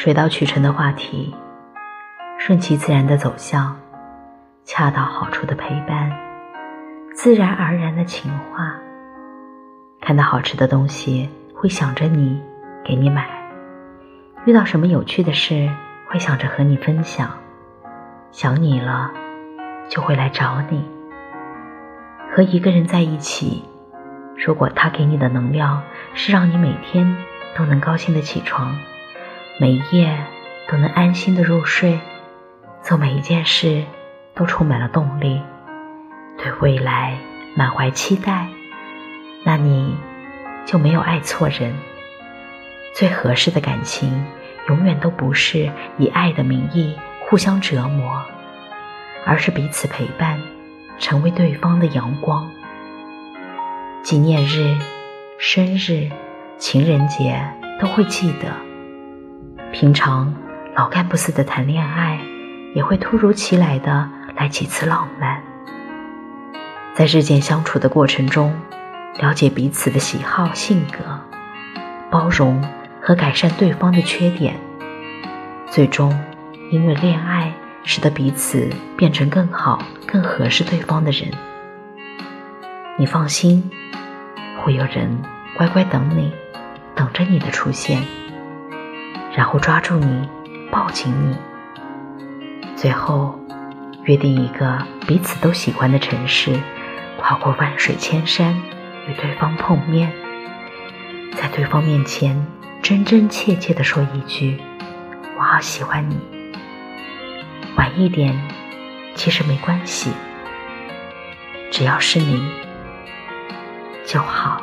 水到渠成的话题，顺其自然的走向，恰到好处的陪伴，自然而然的情话。看到好吃的东西会想着你，给你买；遇到什么有趣的事会想着和你分享。想你了，就会来找你。和一个人在一起，如果他给你的能量是让你每天都能高兴的起床，每一夜都能安心的入睡，做每一件事都充满了动力，对未来满怀期待，那你就没有爱错人。最合适的感情，永远都不是以爱的名义。互相折磨，而是彼此陪伴，成为对方的阳光。纪念日、生日、情人节都会记得。平常老干部似的谈恋爱，也会突如其来的来几次浪漫。在日渐相处的过程中，了解彼此的喜好、性格，包容和改善对方的缺点，最终。因为恋爱使得彼此变成更好、更合适对方的人，你放心，会有人乖乖等你，等着你的出现，然后抓住你，抱紧你，最后约定一个彼此都喜欢的城市，跨过万水千山与对方碰面，在对方面前真真切切地说一句：“我好喜欢你。”晚一点，其实没关系，只要是你就好。